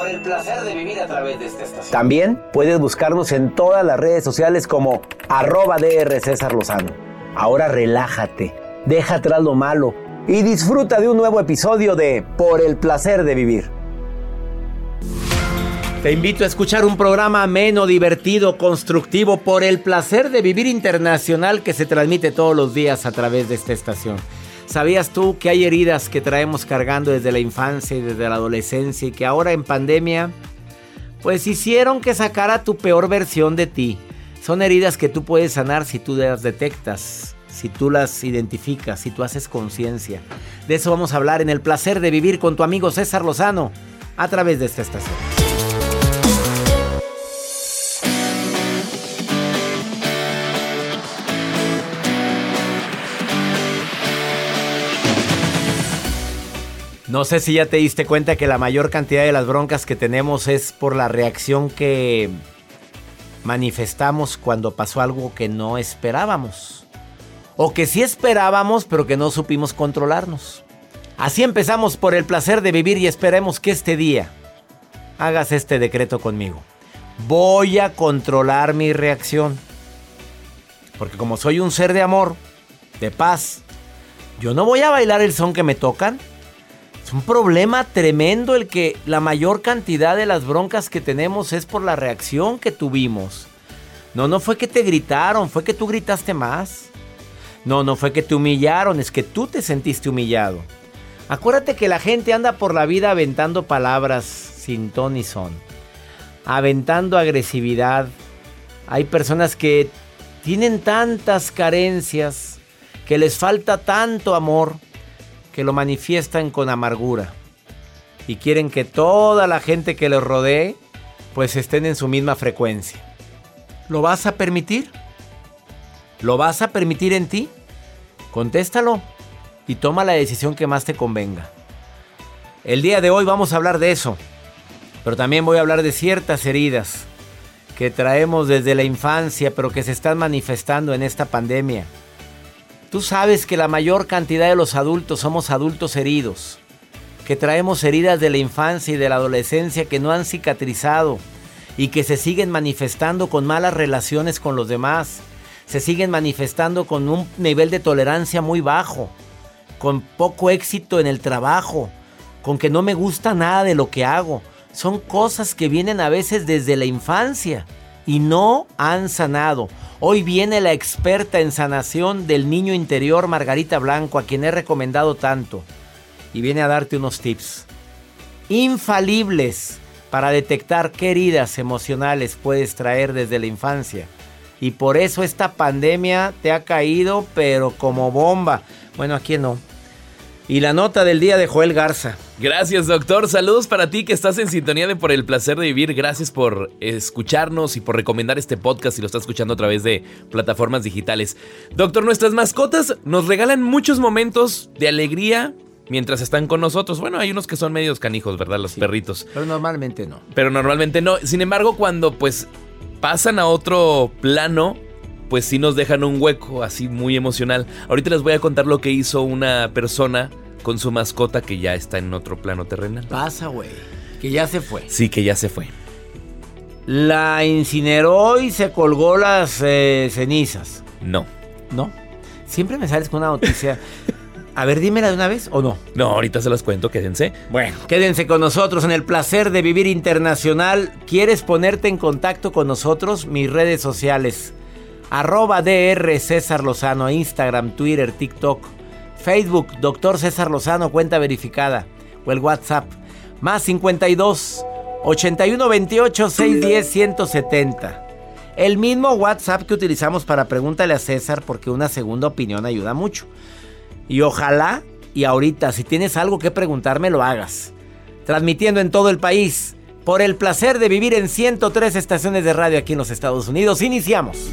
Por el placer de vivir a través de esta estación. También puedes buscarnos en todas las redes sociales como arroba DR César Lozano. Ahora relájate, deja atrás lo malo y disfruta de un nuevo episodio de Por el placer de vivir. Te invito a escuchar un programa ameno, divertido, constructivo por el placer de vivir internacional que se transmite todos los días a través de esta estación. ¿Sabías tú que hay heridas que traemos cargando desde la infancia y desde la adolescencia y que ahora en pandemia pues hicieron que sacara tu peor versión de ti? Son heridas que tú puedes sanar si tú las detectas, si tú las identificas, si tú haces conciencia. De eso vamos a hablar en el placer de vivir con tu amigo César Lozano a través de esta estación. No sé si ya te diste cuenta que la mayor cantidad de las broncas que tenemos es por la reacción que manifestamos cuando pasó algo que no esperábamos. O que sí esperábamos, pero que no supimos controlarnos. Así empezamos por el placer de vivir y esperemos que este día hagas este decreto conmigo. Voy a controlar mi reacción. Porque como soy un ser de amor, de paz, yo no voy a bailar el son que me tocan. Es un problema tremendo el que la mayor cantidad de las broncas que tenemos es por la reacción que tuvimos. No, no fue que te gritaron, fue que tú gritaste más. No, no fue que te humillaron, es que tú te sentiste humillado. Acuérdate que la gente anda por la vida aventando palabras sin ton ni son. Aventando agresividad. Hay personas que tienen tantas carencias, que les falta tanto amor que lo manifiestan con amargura y quieren que toda la gente que les rodee pues estén en su misma frecuencia. ¿Lo vas a permitir? ¿Lo vas a permitir en ti? Contéstalo y toma la decisión que más te convenga. El día de hoy vamos a hablar de eso, pero también voy a hablar de ciertas heridas que traemos desde la infancia, pero que se están manifestando en esta pandemia. Tú sabes que la mayor cantidad de los adultos somos adultos heridos, que traemos heridas de la infancia y de la adolescencia que no han cicatrizado y que se siguen manifestando con malas relaciones con los demás, se siguen manifestando con un nivel de tolerancia muy bajo, con poco éxito en el trabajo, con que no me gusta nada de lo que hago. Son cosas que vienen a veces desde la infancia y no han sanado. Hoy viene la experta en sanación del niño interior, Margarita Blanco, a quien he recomendado tanto. Y viene a darte unos tips infalibles para detectar qué heridas emocionales puedes traer desde la infancia. Y por eso esta pandemia te ha caído, pero como bomba. Bueno, aquí no. Y la nota del día de Joel Garza. Gracias, doctor. Saludos para ti que estás en sintonía de Por el placer de vivir. Gracias por escucharnos y por recomendar este podcast si lo estás escuchando a través de plataformas digitales. Doctor, nuestras mascotas nos regalan muchos momentos de alegría mientras están con nosotros. Bueno, hay unos que son medios canijos, ¿verdad? Los perritos. Pero normalmente no. Pero normalmente no. Sin embargo, cuando pues pasan a otro plano, pues sí nos dejan un hueco así muy emocional. Ahorita les voy a contar lo que hizo una persona con su mascota que ya está en otro plano terrenal. Pasa, güey. Que ya se fue. Sí, que ya se fue. La incineró y se colgó las eh, cenizas. No. ¿No? Siempre me sales con una noticia. A ver, dímela de una vez o no. No, ahorita se las cuento, quédense. Bueno, quédense con nosotros en el placer de vivir internacional. ¿Quieres ponerte en contacto con nosotros? Mis redes sociales. Arroba DR César Lozano, Instagram, Twitter, TikTok, Facebook, Doctor César Lozano, cuenta verificada. O el WhatsApp. Más 52 81 28 610 170. El mismo WhatsApp que utilizamos para pregúntale a César porque una segunda opinión ayuda mucho. Y ojalá y ahorita si tienes algo que preguntarme lo hagas. Transmitiendo en todo el país por el placer de vivir en 103 estaciones de radio aquí en los Estados Unidos. Iniciamos.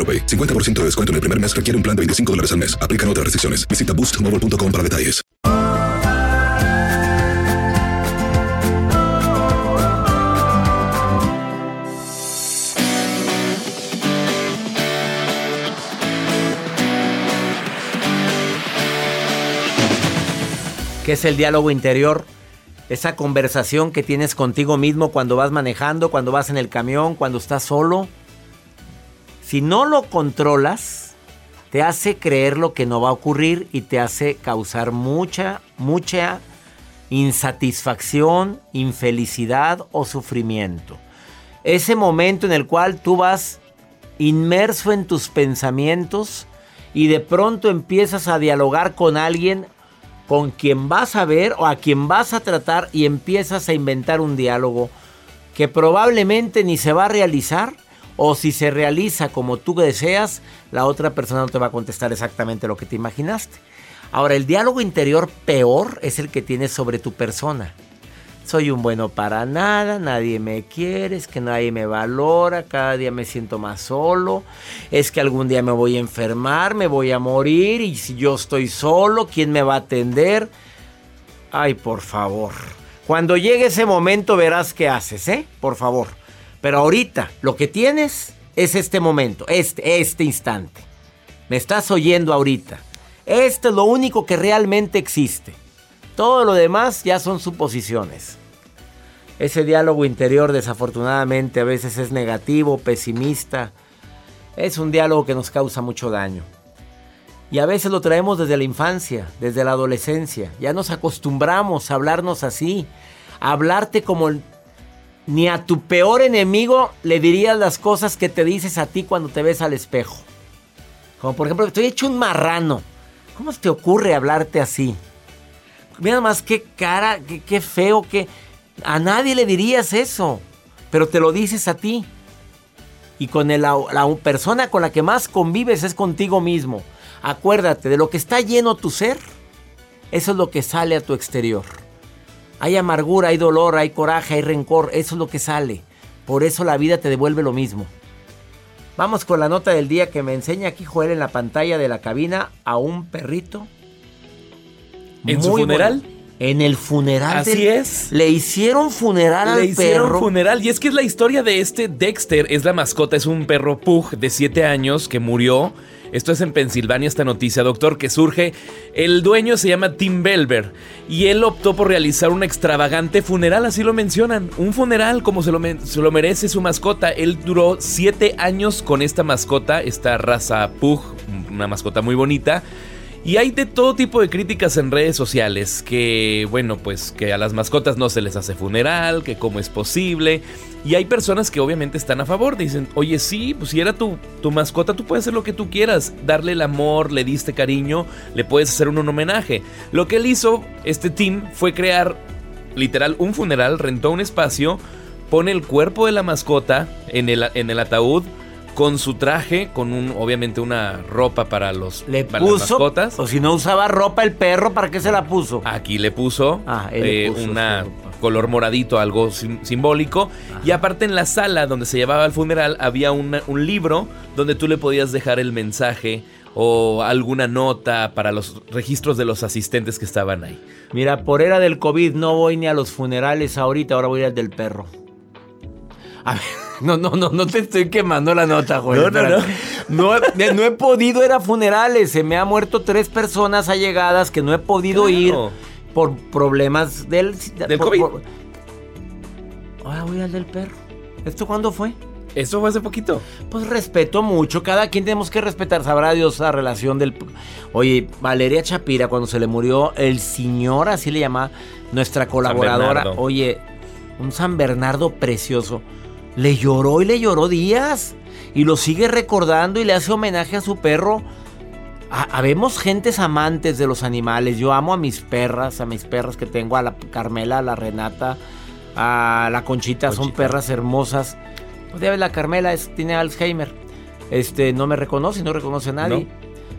AroPay. 50% de descuento en el primer mes requiere un plan de 25 dólares al mes. Aplican otras restricciones. Visita boostmobile.com para detalles. ¿Qué es el diálogo interior? Esa conversación que tienes contigo mismo cuando vas manejando, cuando vas en el camión, cuando estás solo. Si no lo controlas, te hace creer lo que no va a ocurrir y te hace causar mucha, mucha insatisfacción, infelicidad o sufrimiento. Ese momento en el cual tú vas inmerso en tus pensamientos y de pronto empiezas a dialogar con alguien con quien vas a ver o a quien vas a tratar y empiezas a inventar un diálogo que probablemente ni se va a realizar o si se realiza como tú deseas, la otra persona no te va a contestar exactamente lo que te imaginaste. Ahora, el diálogo interior peor es el que tienes sobre tu persona. Soy un bueno para nada, nadie me quiere, es que nadie me valora, cada día me siento más solo, es que algún día me voy a enfermar, me voy a morir y si yo estoy solo, ¿quién me va a atender? Ay, por favor. Cuando llegue ese momento verás qué haces, ¿eh? Por favor. Pero ahorita lo que tienes es este momento, este, este instante. Me estás oyendo ahorita. Esto es lo único que realmente existe. Todo lo demás ya son suposiciones. Ese diálogo interior desafortunadamente a veces es negativo, pesimista. Es un diálogo que nos causa mucho daño. Y a veces lo traemos desde la infancia, desde la adolescencia. Ya nos acostumbramos a hablarnos así, a hablarte como ni a tu peor enemigo le dirías las cosas que te dices a ti cuando te ves al espejo. Como por ejemplo, estoy hecho un marrano. ¿Cómo te ocurre hablarte así? Mira más qué cara, qué, feo, que a nadie le dirías eso, pero te lo dices a ti. Y con la, la persona con la que más convives es contigo mismo. Acuérdate, de lo que está lleno tu ser, eso es lo que sale a tu exterior. Hay amargura, hay dolor, hay coraje, hay rencor, eso es lo que sale. Por eso la vida te devuelve lo mismo. Vamos con la nota del día que me enseña aquí Joel en la pantalla de la cabina a un perrito. ¿En su funeral? En el funeral. Así es. Le hicieron funeral al perro. Le hicieron funeral. Y es que es la historia de este Dexter. Es la mascota, es un perro pug de 7 años que murió esto es en Pensilvania, esta noticia, doctor, que surge. El dueño se llama Tim Belver y él optó por realizar un extravagante funeral, así lo mencionan. Un funeral como se lo, se lo merece su mascota. Él duró siete años con esta mascota, esta raza Pug, una mascota muy bonita. Y hay de todo tipo de críticas en redes sociales, que bueno, pues que a las mascotas no se les hace funeral, que cómo es posible. Y hay personas que obviamente están a favor, dicen, oye sí, pues si era tu, tu mascota, tú puedes hacer lo que tú quieras, darle el amor, le diste cariño, le puedes hacer un, homenaje. Lo que él hizo, este team, fue crear literal un funeral, rentó un espacio, pone el cuerpo de la mascota en el, en el ataúd, con su traje, con un, obviamente una ropa para los le puso, las mascotas. O si no usaba ropa el perro, ¿para qué se la puso? Aquí le puso, ah, eh, una color moradito, algo simbólico. Y aparte en la sala donde se llevaba el funeral había un libro donde tú le podías dejar el mensaje o alguna nota para los registros de los asistentes que estaban ahí. Mira, por era del COVID no voy ni a los funerales ahorita, ahora voy al del perro. A ver. No, no, no, no te estoy quemando la nota, güey. No, no, no. No, no, he podido ir a funerales. Se me han muerto tres personas allegadas que no he podido ir por problemas del, del COVID. Ahora voy al del perro. ¿Esto cuándo fue? Eso fue hace poquito. Pues respeto mucho. Cada quien tenemos que respetar. Sabrá Dios la relación del. Oye, Valeria Chapira, cuando se le murió el señor, así le llama nuestra colaboradora. Oye, un San Bernardo precioso. Le lloró y le lloró días. Y lo sigue recordando y le hace homenaje a su perro. Habemos gentes amantes de los animales. Yo amo a mis perras, a mis perras que tengo, a la Carmela, a la Renata, a la Conchita, son perras hermosas. Pues la Carmela es, tiene Alzheimer. Este, no me reconoce, no reconoce a nadie.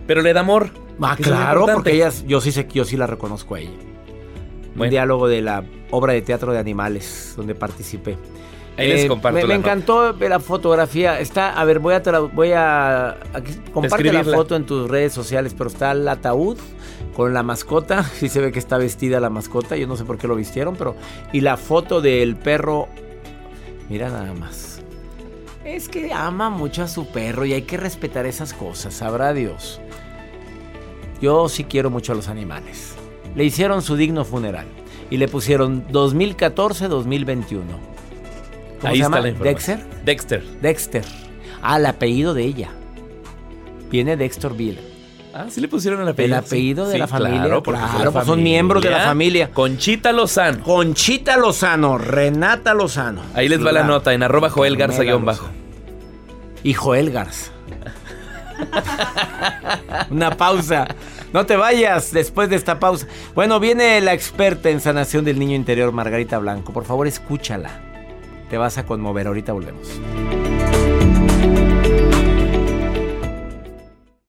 Pero le da amor. Ah, claro, porque ellas, yo sí sé que yo sí la reconozco a ella. Un diálogo de la obra de teatro de animales donde participé. Ahí les eh, comparto. Me, encantó la fotografía. Está, a ver, voy a, voy a, comparte la foto en tus redes sociales, pero está el ataúd con la mascota. Sí se ve que está vestida la mascota. Yo no sé por qué lo vistieron, pero y la foto del perro. Mira nada más. Es que ama mucho a su perro y hay que respetar esas cosas, sabrá Dios. Yo sí quiero mucho a los animales. Le hicieron su digno funeral y le pusieron 2014-2021. Ahí se llama? ¿Dexter? Dexter. Dexter. Ah, el apellido de ella. Viene Dexterville. Ah, sí le pusieron el apellido. El apellido de la familia. Claro, porque pues son miembros de la familia. Conchita Lozano. Conchita Lozano, Renata Lozano. Ahí les va la nota en arroba Joel Garza guion bajo. Y Joel Garza. Una pausa. No te vayas después de esta pausa. Bueno, viene la experta en sanación del niño interior, Margarita Blanco. Por favor, escúchala. Te vas a conmover. Ahorita volvemos.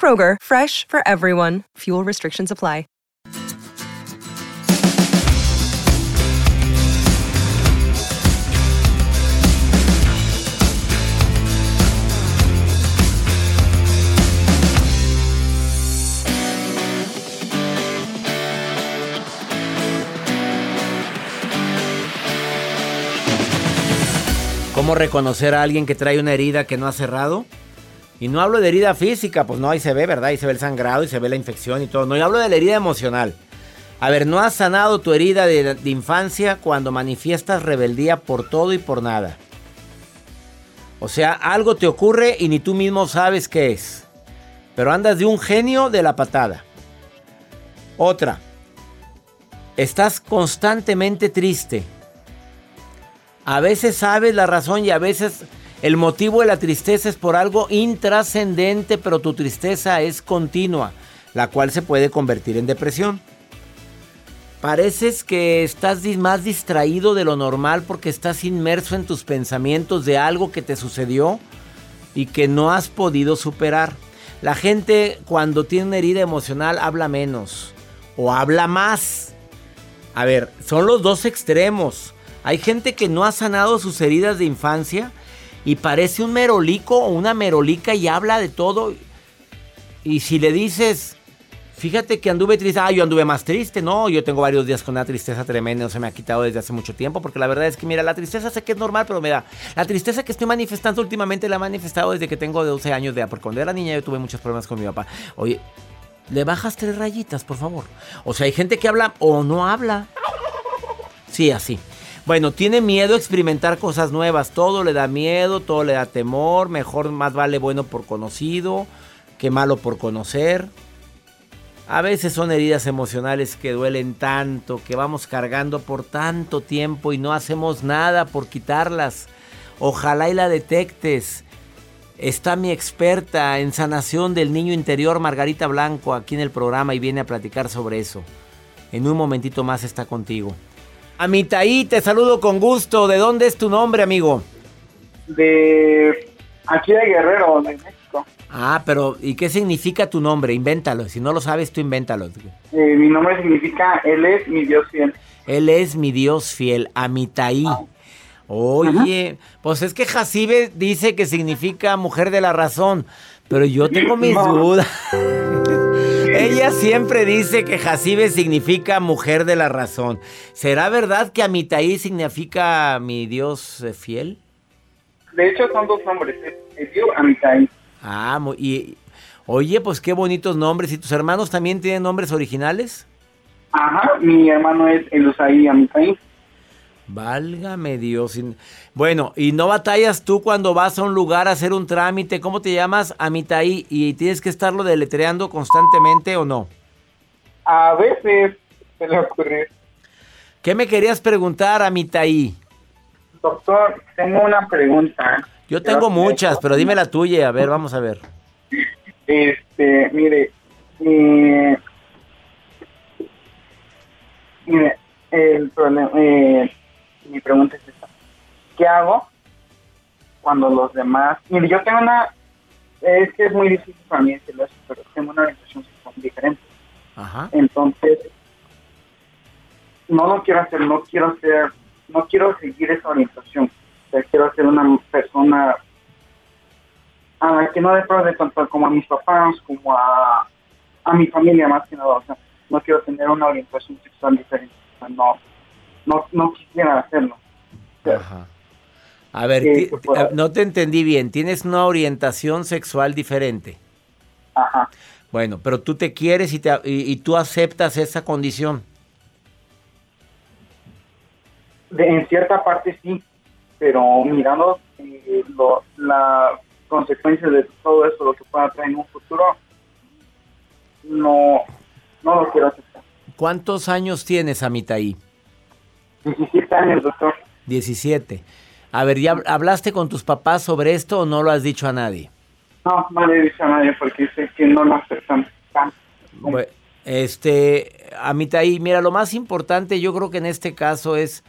Kroger, fresh for everyone. Fuel restrictions apply. ¿Cómo reconocer a alguien que trae una herida que no ha cerrado? Y no hablo de herida física, pues no, ahí se ve, ¿verdad? Ahí se ve el sangrado y se ve la infección y todo. No, yo hablo de la herida emocional. A ver, no has sanado tu herida de, de infancia cuando manifiestas rebeldía por todo y por nada. O sea, algo te ocurre y ni tú mismo sabes qué es. Pero andas de un genio de la patada. Otra. Estás constantemente triste. A veces sabes la razón y a veces el motivo de la tristeza es por algo intrascendente, pero tu tristeza es continua, la cual se puede convertir en depresión. Pareces que estás más distraído de lo normal porque estás inmerso en tus pensamientos de algo que te sucedió y que no has podido superar. La gente cuando tiene una herida emocional habla menos o habla más. A ver, son los dos extremos. Hay gente que no ha sanado sus heridas de infancia y parece un merolico o una merolica y habla de todo. Y si le dices, fíjate que anduve triste, ah, yo anduve más triste, no, yo tengo varios días con una tristeza tremenda, no se me ha quitado desde hace mucho tiempo, porque la verdad es que, mira, la tristeza sé que es normal, pero me da. La tristeza que estoy manifestando últimamente la he manifestado desde que tengo 12 años de edad, porque cuando era niña yo tuve muchos problemas con mi papá. Oye, le bajas tres rayitas, por favor. O sea, hay gente que habla o no habla. Sí, así. Bueno, tiene miedo a experimentar cosas nuevas. Todo le da miedo, todo le da temor. Mejor más vale bueno por conocido que malo por conocer. A veces son heridas emocionales que duelen tanto, que vamos cargando por tanto tiempo y no hacemos nada por quitarlas. Ojalá y la detectes. Está mi experta en sanación del niño interior, Margarita Blanco, aquí en el programa y viene a platicar sobre eso. En un momentito más está contigo. Amitaí, te saludo con gusto. ¿De dónde es tu nombre, amigo? De aquí de Guerrero, de México. Ah, pero ¿y qué significa tu nombre? Invéntalo. Si no lo sabes, tú invéntalo. Eh, mi nombre significa Él es mi Dios fiel. Él es mi Dios fiel, Amitaí. Oye, pues es que Jacibe dice que significa mujer de la razón, pero yo tengo mis dudas. Ella siempre dice que Jacibe significa mujer de la razón. ¿Será verdad que Amitaí significa mi Dios fiel? De hecho, son dos nombres. Es Dios Amitaí. Ah, y oye, pues qué bonitos nombres. ¿Y tus hermanos también tienen nombres originales? Ajá, mi hermano es Elusaí Amitaí. Válgame Dios. Bueno, ¿y no batallas tú cuando vas a un lugar a hacer un trámite? ¿Cómo te llamas? Amitaí. ¿Y tienes que estarlo deletreando constantemente o no? A veces se le ocurre. ¿Qué me querías preguntar, Amitaí? Doctor, tengo una pregunta. Yo tengo muchas, pero dime la tuya. A ver, vamos a ver. Este, mire, eh, mire, el problema, eh, mi pregunta es esta. ¿Qué hago cuando los demás... Mire, yo tengo una... Es que es muy difícil para mí decirlo eso, pero tengo una orientación sexual diferente. Ajá. Entonces, no lo quiero hacer, no quiero ser... No quiero seguir esa orientación. O sea, quiero ser una persona a la que no de tanto como a mis papás, como a, a mi familia más que nada, o sea, no quiero tener una orientación sexual diferente, o sea, no, no, no quisiera hacerlo. Ajá. A ver, pues, ah, no te entendí bien. Tienes una orientación sexual diferente. Ajá. Bueno, pero tú te quieres y, te- y- y tú aceptas esa condición. De, en cierta parte sí, pero mirando eh, lo, la consecuencia de todo esto, lo que pueda traer en un futuro, no, no lo quiero aceptar. ¿Cuántos años tienes, Amitaí? 17 años, doctor. 17. A ver, ¿ya hablaste con tus papás sobre esto o no lo has dicho a nadie? No, no le he dicho a nadie porque sé que no lo aceptan tanto. Bue- Este, Amitaí, mira, lo más importante yo creo que en este caso es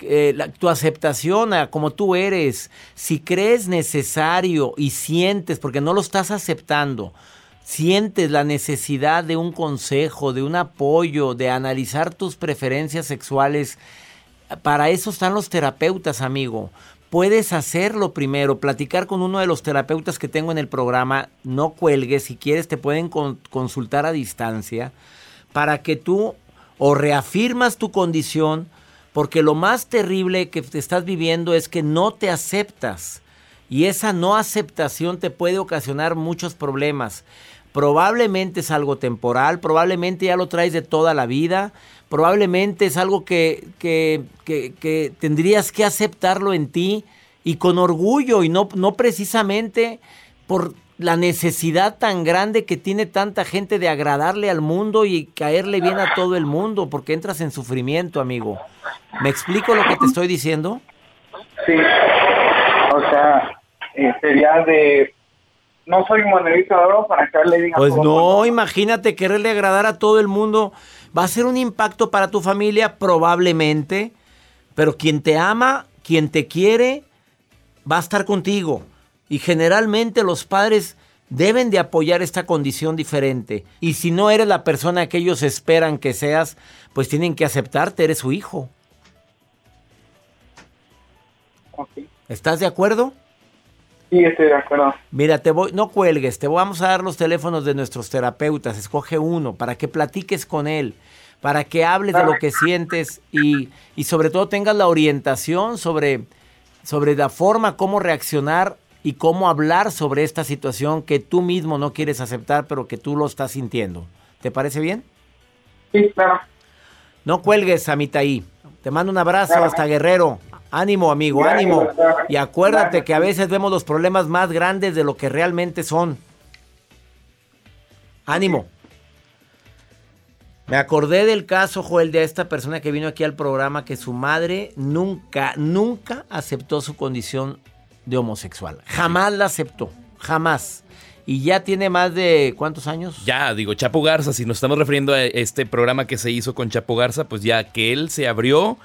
eh, la- tu aceptación a como tú eres. Si crees necesario y sientes, porque no lo estás aceptando, sientes la necesidad de un consejo, de un apoyo, de analizar tus preferencias sexuales, para eso están los terapeutas, amigo. Puedes hacerlo primero, platicar con uno de los terapeutas que tengo en el programa. No cuelgues, si quieres te pueden con- consultar a distancia para que tú o reafirmas tu condición, porque lo más terrible que te estás viviendo es que no te aceptas. Y esa no aceptación te puede ocasionar muchos problemas. Probablemente es algo temporal, probablemente ya lo traes de toda la vida, probablemente es algo que, que- que- que tendrías que aceptarlo en ti y con orgullo y no, no precisamente por la necesidad tan grande que tiene tanta gente de agradarle al mundo y caerle bien a todo el mundo, porque entras en sufrimiento, amigo. ¿Me explico lo que te estoy diciendo? Sí, o sea, eh, sería de... No soy monedita de oro para que le diga Pues todo no, imagínate quererle agradar a todo el mundo. Va a ser un impacto para tu familia, probablemente. Pero quien te ama, quien te quiere, va a estar contigo. Y generalmente los padres deben de apoyar esta condición diferente. Y si no eres la persona que ellos esperan que seas, pues tienen que aceptarte, eres su hijo. ¿Estás de acuerdo? Sí, estoy de acuerdo. Mira, te voy, no cuelgues, te vamos a dar los teléfonos de nuestros terapeutas, escoge uno para que platiques con él, para que hables de lo que sientes y, y sobre todo tengas la orientación sobre, sobre la forma cómo reaccionar y cómo hablar sobre esta situación que tú mismo no quieres aceptar, pero que tú lo estás sintiendo. ¿Te parece bien? Sí, claro. No cuelgues, Amitaí. Te mando un abrazo hasta Guerrero. Ánimo, amigo, Gracias, ánimo. doctor. Y acuérdate Gracias. que a veces vemos los problemas más grandes de lo que realmente son. Ánimo. Me acordé del caso, Joel, de esta persona que vino aquí al programa que su madre nunca, nunca aceptó su condición de homosexual. Jamás la aceptó. Jamás. Y ya tiene más de ¿cuántos años? Ya, digo, Chapo Garza, si nos estamos refiriendo a este programa que se hizo con Chapo Garza, pues ya que él se abrió,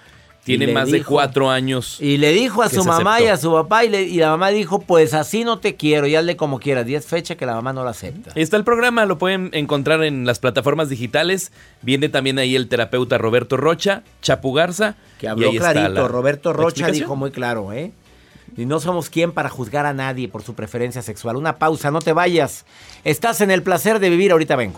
tiene más de cuatro años. Y le dijo a su mamá y a su papá y, le- y la mamá dijo, pues así no te quiero, y hazle como quieras. Y es fecha que la mamá no la acepta. Está el programa, lo pueden encontrar en las plataformas digitales. Viene también ahí el terapeuta Roberto Rocha, Chapu Garza. Que habló clarito, la- Roberto Rocha dijo muy claro, ¿eh? Y no somos quien para juzgar a nadie por su preferencia sexual. Una pausa, no te vayas. Estás en el placer de vivir, ahorita vengo.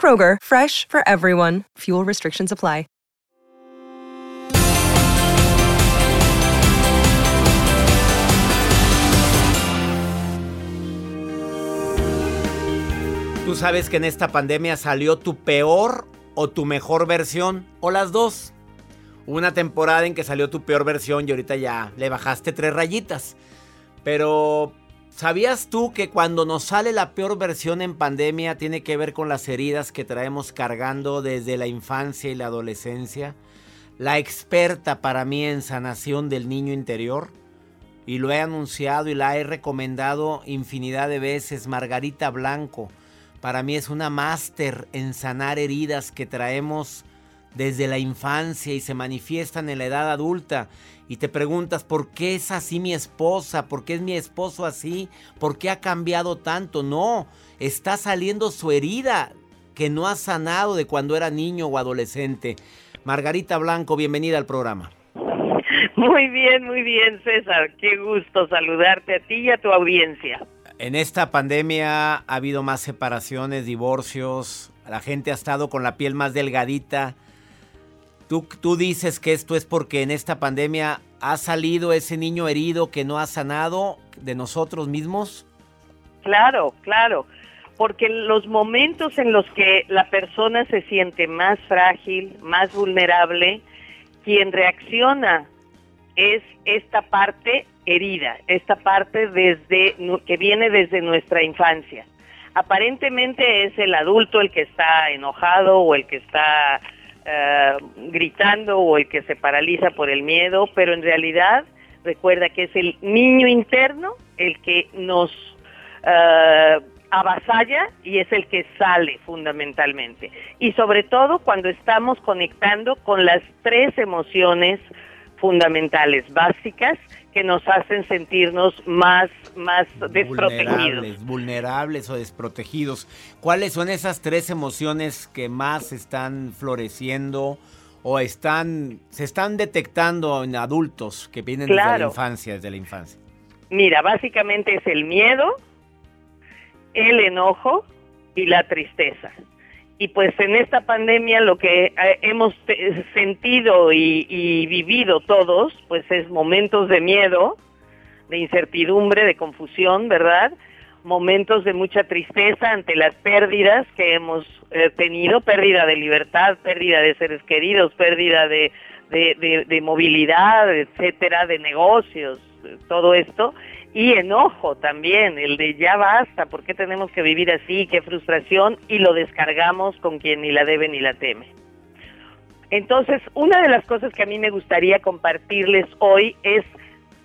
Kroger, fresh for everyone. Fuel restrictions apply. ¿Tú sabes que en esta pandemia salió tu peor o tu mejor versión? ¿O las dos? Una temporada en que salió tu peor versión y ahorita ya le bajaste tres rayitas. Pero, ¿sabías tú que cuando nos sale la peor versión en pandemia tiene que ver con las heridas que traemos cargando desde la infancia y la adolescencia? La experta para mí en sanación del niño interior, y lo he anunciado y la he recomendado infinidad de veces, Margarita Blanco para mí es una máster en sanar heridas que traemos desde la infancia y se manifiestan en la edad adulta. Y te preguntas, ¿por qué es así mi esposa? ¿Por qué es mi esposo así? ¿Por qué ha cambiado tanto? No, está saliendo su herida que no ha sanado de cuando era niño o adolescente. Margarita Blanco, bienvenida al programa. Muy bien, muy bien, César. Qué gusto saludarte a ti y a tu audiencia. En esta pandemia ha habido más separaciones, divorcios, la gente ha estado con la piel más delgadita. ¿Tú, tú dices que esto es porque en esta pandemia ha salido ese niño herido que no ha sanado de nosotros mismos? Claro, claro, porque los momentos en los que la persona se siente más frágil, más vulnerable, quien reacciona es esta parte herida, esta parte desde que viene desde nuestra infancia. Aparentemente es el adulto el que está enojado o el que está eh, gritando o el que se paraliza por el miedo, pero en realidad recuerda que es el niño interno el que nos uh, avasalla y es el que sale fundamentalmente. Y sobre todo cuando estamos conectando con las tres emociones fundamentales, básicas, que nos hacen sentirnos más, más desprotegidos. Vulnerables, vulnerables o desprotegidos. ¿Cuáles son esas tres emociones que más están floreciendo o están, se están detectando en adultos que vienen desde la infancia, desde la infancia? Mira, básicamente es el miedo, el enojo y la tristeza y pues en esta pandemia lo que eh, hemos sentido y, vivido todos, pues es momentos de miedo, de incertidumbre, de confusión, ¿verdad? Momentos de mucha tristeza ante las pérdidas que hemos eh, tenido, pérdida de libertad, pérdida de seres queridos, pérdida de, de movilidad, etcétera, de negocios, todo esto y enojo también, el de ya basta, ¿por qué tenemos que vivir así? Qué frustración y lo descargamos con quien ni la debe ni la teme. Entonces, una de las cosas que a mí me gustaría compartirles hoy es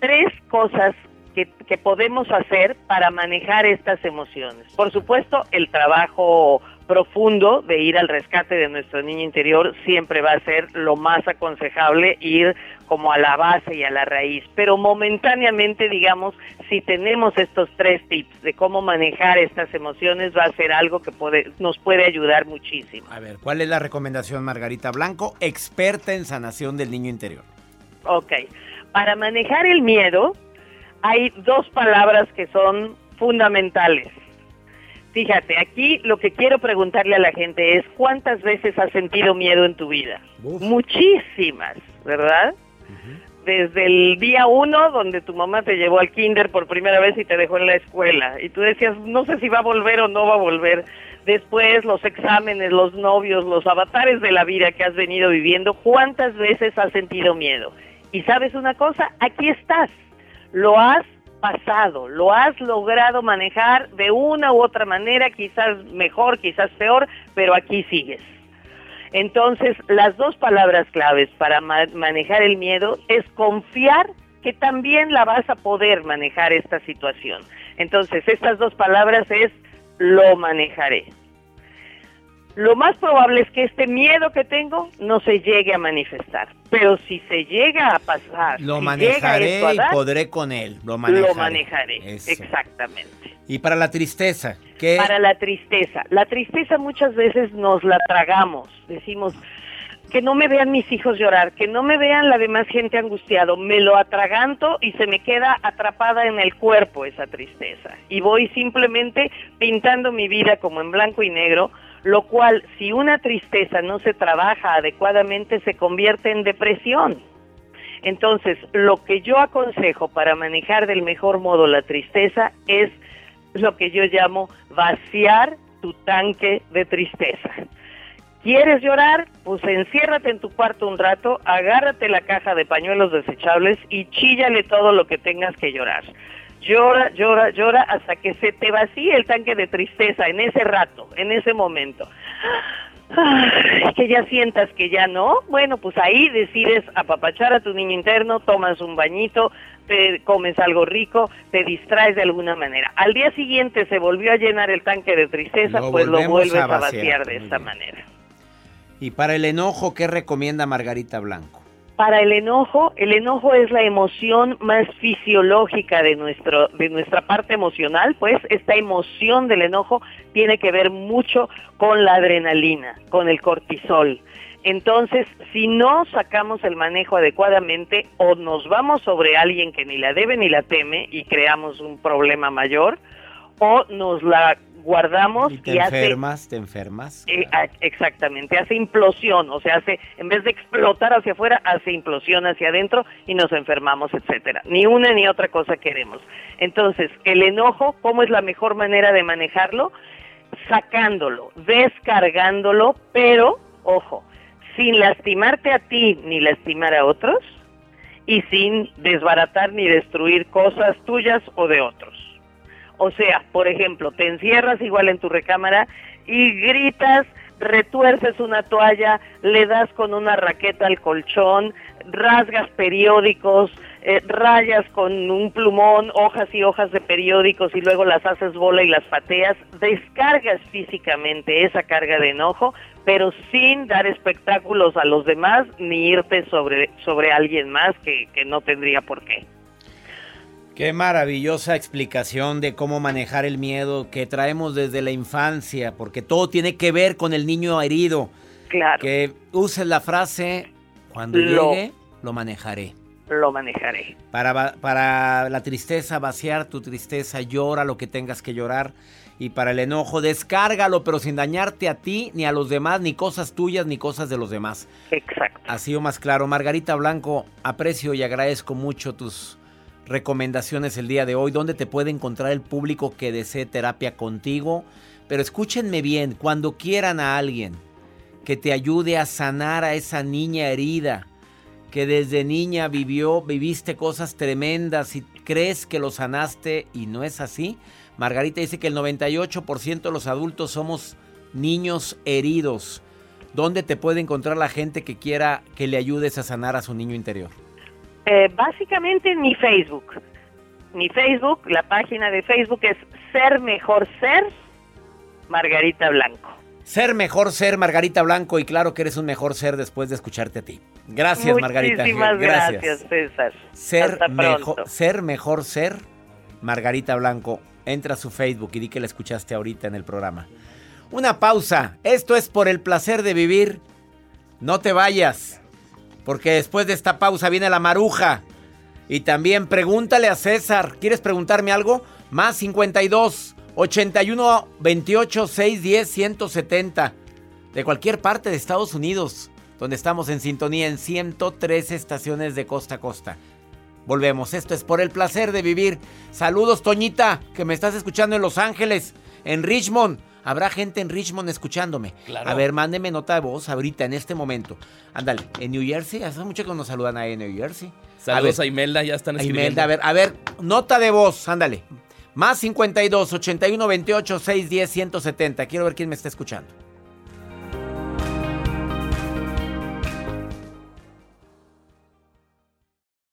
tres cosas que, que podemos hacer para manejar estas emociones. Por supuesto, el trabajo profundo de ir al rescate de nuestro niño interior siempre va a ser lo más aconsejable ir como a la base y a la raíz. Pero momentáneamente, digamos, si tenemos estos tres tips de cómo manejar estas emociones, va a ser algo que puede, nos puede ayudar muchísimo. A ver, ¿cuál es la recomendación, Margarita Blanco, experta en sanación del niño interior? Ok, para manejar el miedo hay dos palabras que son fundamentales Fíjate, aquí lo que quiero preguntarle a la gente es cuántas veces has sentido miedo en tu vida. Muchísimas, ¿verdad? Desde el día uno, donde tu mamá te llevó al kinder por primera vez y te dejó en la escuela. Y tú decías, no sé si va a volver o no va a volver. Después los exámenes, los novios, los avatares de la vida que has venido viviendo, ¿cuántas veces has sentido miedo? Y sabes una cosa, aquí estás. Lo has pasado, lo has logrado manejar de una u otra manera, quizás mejor, quizás peor, pero aquí sigues. Entonces, las dos palabras claves para manejar el miedo es confiar que también la vas a poder manejar esta situación. Entonces, estas dos palabras es lo manejaré lo más probable es que este miedo que tengo no se llegue a manifestar. Pero si se llega a pasar, lo si manejaré y podré con él. Lo manejaré. Lo manejaré, exactamente. ¿Y para la tristeza? ¿qué? Para la tristeza. La tristeza muchas veces nos la tragamos. Decimos, que no me vean mis hijos llorar, que no me vean la demás gente angustiado, me lo atraganto y se me queda atrapada en el cuerpo esa tristeza. Y voy simplemente pintando mi vida como en blanco y negro, lo cual si una tristeza no se trabaja adecuadamente se convierte en depresión. Entonces, lo que yo aconsejo para manejar del mejor modo la tristeza es lo que yo llamo vaciar tu tanque de tristeza. ¿Quieres llorar? Pues enciérrate en tu cuarto un rato, agárrate la caja de pañuelos desechables y chíllale todo lo que tengas que llorar. Llora, llora, llora hasta que se te vacíe el tanque de tristeza en ese rato, en ese momento. que ya sientas que ya no, bueno, pues ahí decides apapachar a tu niño interno, tomas un bañito, te comes algo rico, te distraes de alguna manera. Al día siguiente se volvió a llenar el tanque de tristeza, pues lo vuelves a vaciar de esta manera. ¿Y para el enojo qué recomienda Margarita Blanco? Para el enojo, el enojo es la emoción más fisiológica de nuestro de nuestra parte emocional, pues esta emoción del enojo tiene que ver mucho con la adrenalina, con el cortisol. Entonces, si no sacamos el manejo adecuadamente o nos vamos sobre alguien que ni la debe ni la teme y creamos un problema mayor, o nos la guardamos y te enfermas, te enfermas. Eh, exactamente, hace implosión, o sea, hace en vez de explotar hacia afuera, hace implosión hacia adentro y nos enfermamos, etcétera. Ni una ni otra cosa queremos. Entonces, el enojo, ¿cómo es la mejor manera de manejarlo? Sacándolo, descargándolo, pero ojo, sin lastimarte a ti ni lastimar a otros y sin desbaratar ni destruir cosas tuyas o de otros. O sea, por ejemplo, te encierras igual en tu recámara y gritas, retuerces una toalla, le das con una raqueta al colchón, rasgas periódicos, eh, rayas con un plumón hojas y hojas de periódicos y luego las haces bola y las pateas, descargas físicamente esa carga de enojo, pero sin dar espectáculos a los demás ni irte sobre, sobre alguien más que, que no tendría por qué. Qué maravillosa explicación de cómo manejar el miedo que traemos desde la infancia, porque todo tiene que ver con el niño herido. Claro. Que uses la frase, cuando llegue, lo manejaré. Lo manejaré. Para, para la tristeza, vaciar tu tristeza, llora lo que tengas que llorar. Y para el enojo, descárgalo, pero sin dañarte a ti, ni a los demás, ni cosas tuyas, ni cosas de los demás. Exacto. Así o más claro. Margarita Blanco, aprecio y agradezco mucho tus recomendaciones el día de hoy, donde te puede encontrar el público que desee terapia contigo. Pero escúchenme bien, cuando quieran a alguien que te ayude a sanar a esa niña herida, que desde niña vivió, viviste cosas tremendas y crees que lo sanaste y no es así. Margarita dice que el 98% de los adultos somos niños heridos. ¿Dónde te puede encontrar la gente que quiera que le ayudes a sanar a su niño interior? Eh, básicamente en mi Facebook. Mi Facebook, la página de Facebook es Ser Mejor Ser Margarita Blanco. Ser mejor ser Margarita Blanco y claro que eres un mejor ser después de escucharte a ti. Gracias Margarita. Muchísimas gracias, César. Ser, mejor, ser mejor ser Margarita Blanco. Entra a su Facebook y di que la escuchaste ahorita en el programa. Una pausa. Esto es por el placer de vivir. No te vayas. Porque después de esta pausa viene la maruja. Y también pregúntale a César. ¿Quieres preguntarme algo? Más 52 81 28 610 170. De cualquier parte de Estados Unidos. donde estamos en sintonía en 103 estaciones de costa a costa. Volvemos, esto es por el placer de vivir. Saludos, Toñita, que me estás escuchando en Los Ángeles, en Richmond. Habrá gente en Richmond escuchándome. Claro. A ver, mándeme nota de voz ahorita, en este momento. Ándale, en New Jersey, hace mucho que nos saludan ahí en New Jersey. Saludos a, a, Imelda, ya están escribiendo. Imelda, a ver, a ver, nota de voz, ándale. Más 52 81 28 610 170. Quiero ver quién me está escuchando.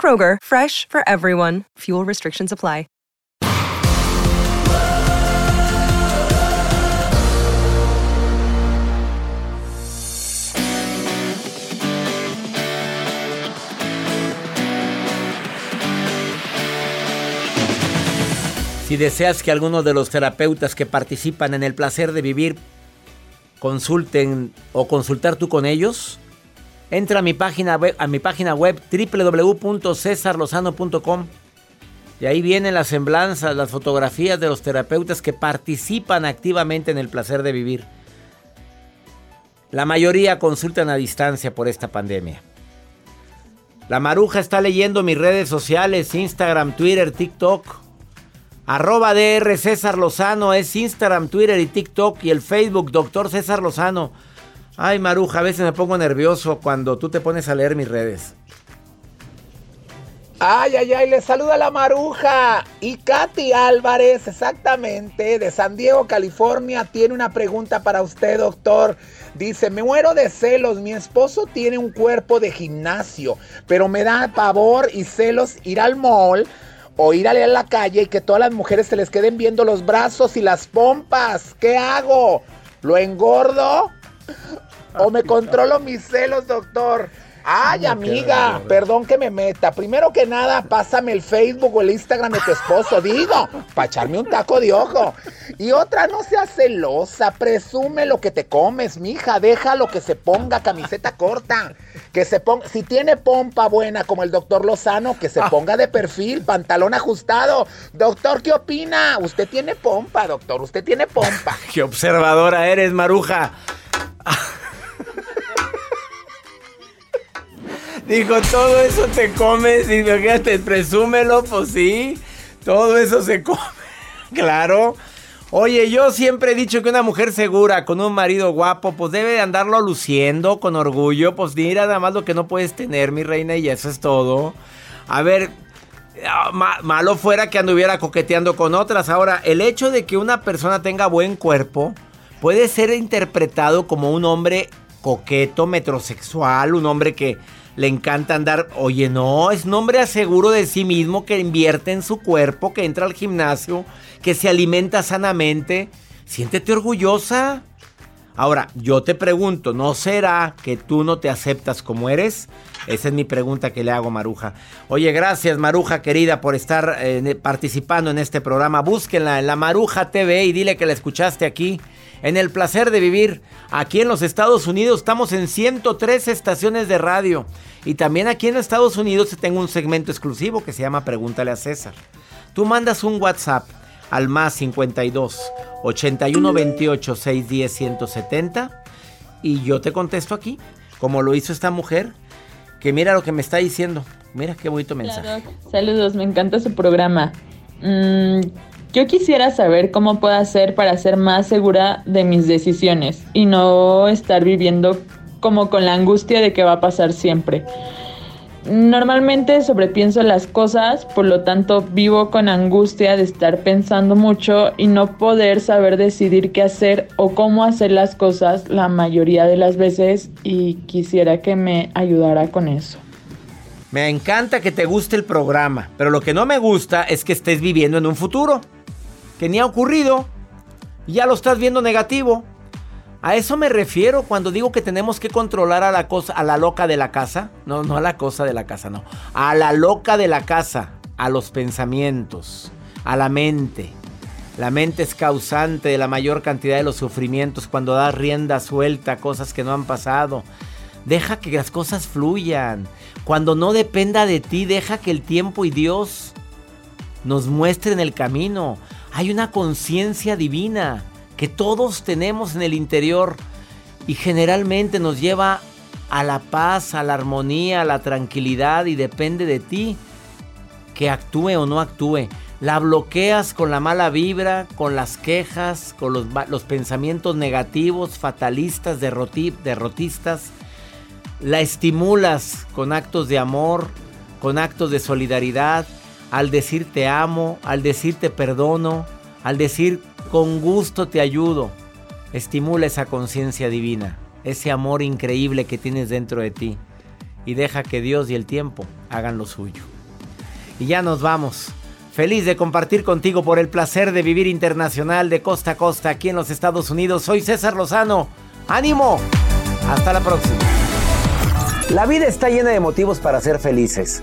Kroger, fresh for everyone. Fuel restrictions apply. Si deseas que algunos de los terapeutas que participan en el placer de vivir consulten o consultar tú con ellos, entra a mi página web, a mi página web www.cesarlozano.com y ahí vienen las semblanzas, las fotografías de los terapeutas que participan activamente en el placer de vivir. La mayoría consultan a distancia por esta pandemia. La maruja está leyendo mis redes sociales, Instagram, Twitter, TikTok. Arroba DR César Lozano es Instagram, Twitter y TikTok y el Facebook Doctor César Lozano. Ay, Maruja, a veces me pongo nervioso cuando tú te pones a leer mis redes. Ay, ay, ay, le saluda la Maruja. Y Katy Álvarez, exactamente, de San Diego, California, tiene una pregunta para usted, doctor. Dice, me muero de celos, mi esposo tiene un cuerpo de gimnasio, pero me da pavor y celos ir al mall o ir a leer la calle y que todas las mujeres se les queden viendo los brazos y las pompas. ¿Qué hago? ¿Lo engordo? ¿O me controlo mis celos, doctor? Ay, amiga, perdón que me meta. Primero que nada, pásame el Facebook o el Instagram de tu esposo, digo, para echarme un taco de ojo. Y otra, no seas celosa, presume lo que te comes, mija, déjalo que se ponga camiseta corta. Que se ponga, si tiene pompa buena como el doctor Lozano, que se ponga de perfil, pantalón ajustado. Doctor, ¿qué opina? Usted tiene pompa, doctor, usted tiene pompa. ¡Qué observadora eres, Maruja! Dijo, todo eso te comes y fíjate, presúmelo, pues sí, todo eso se come. Claro. Oye, yo siempre he dicho que una mujer segura con un marido guapo, pues debe de andarlo luciendo con orgullo. Pues mira nada más lo que no puedes tener, mi reina, y eso es todo. A ver, ah, ma- malo fuera que anduviera coqueteando con otras. Ahora, el hecho de que una persona tenga buen cuerpo puede ser interpretado como un hombre coqueto, metrosexual, un hombre que le encanta andar. Oye, no, es un hombre aseguro de sí mismo que invierte en su cuerpo, que entra al gimnasio, que se alimenta sanamente. Siéntete orgullosa. Ahora, yo te pregunto, ¿no será que tú no te aceptas como eres? Esa es mi pregunta que le hago Maruja. Oye, gracias Maruja querida por estar eh, participando en este programa. Búsquenla en la Maruja TV y dile que la escuchaste aquí. En el placer de vivir aquí en los Estados Unidos estamos en 103 estaciones de radio. Y también aquí en Estados Unidos tengo un segmento exclusivo que se llama Pregúntale a César. Tú mandas un WhatsApp al más 52 81 28 610 170 y yo te contesto aquí, como lo hizo esta mujer, que mira lo que me está diciendo. Mira qué bonito mensaje. Saludos, me encanta su programa. Mm, yo quisiera saber cómo puedo hacer para ser más segura de mis decisiones y no estar viviendo como con la angustia de que va a pasar siempre. Normalmente sobrepienso las cosas, por lo tanto vivo con angustia de estar pensando mucho y no poder saber decidir qué hacer o cómo hacer las cosas la mayoría de las veces y quisiera que me ayudara con eso. Me encanta que te guste el programa, pero lo que no me gusta es que estés viviendo en un futuro que ni ha ocurrido ya lo estás viendo negativo. A eso me refiero cuando digo que tenemos que controlar a la cosa, a la loca de la casa. No, no a la cosa de la casa, no. A la loca de la casa, a los pensamientos, a la mente. La mente es causante de la mayor cantidad de los sufrimientos cuando das rienda suelta a cosas que no han pasado. Deja que las cosas fluyan. Cuando no dependa de ti, deja que el tiempo y Dios nos muestren el camino. Hay una conciencia divina que todos tenemos en el interior y generalmente nos lleva a la paz, a la armonía, a la tranquilidad y depende de ti que actúe o no actúe. La bloqueas con la mala vibra, con las quejas, con los, pensamientos negativos, fatalistas, derrotistas. La estimulas con actos de amor, con actos de solidaridad, al decir te amo, al decir te perdono, al decir con gusto te ayudo. Estimula esa conciencia divina, ese amor increíble que tienes dentro de ti y deja que Dios y el tiempo hagan lo suyo. Y ya nos vamos. Feliz de compartir contigo por el placer de vivir internacional de costa a costa aquí en los Estados Unidos. Soy César Lozano. ¡Ánimo! Hasta la próxima. La vida está llena de motivos para ser felices.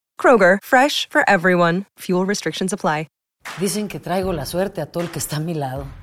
Kroger, fresh for everyone. Fuel restrictions apply. Dicen que traigo la suerte a todo el que está a mi lado.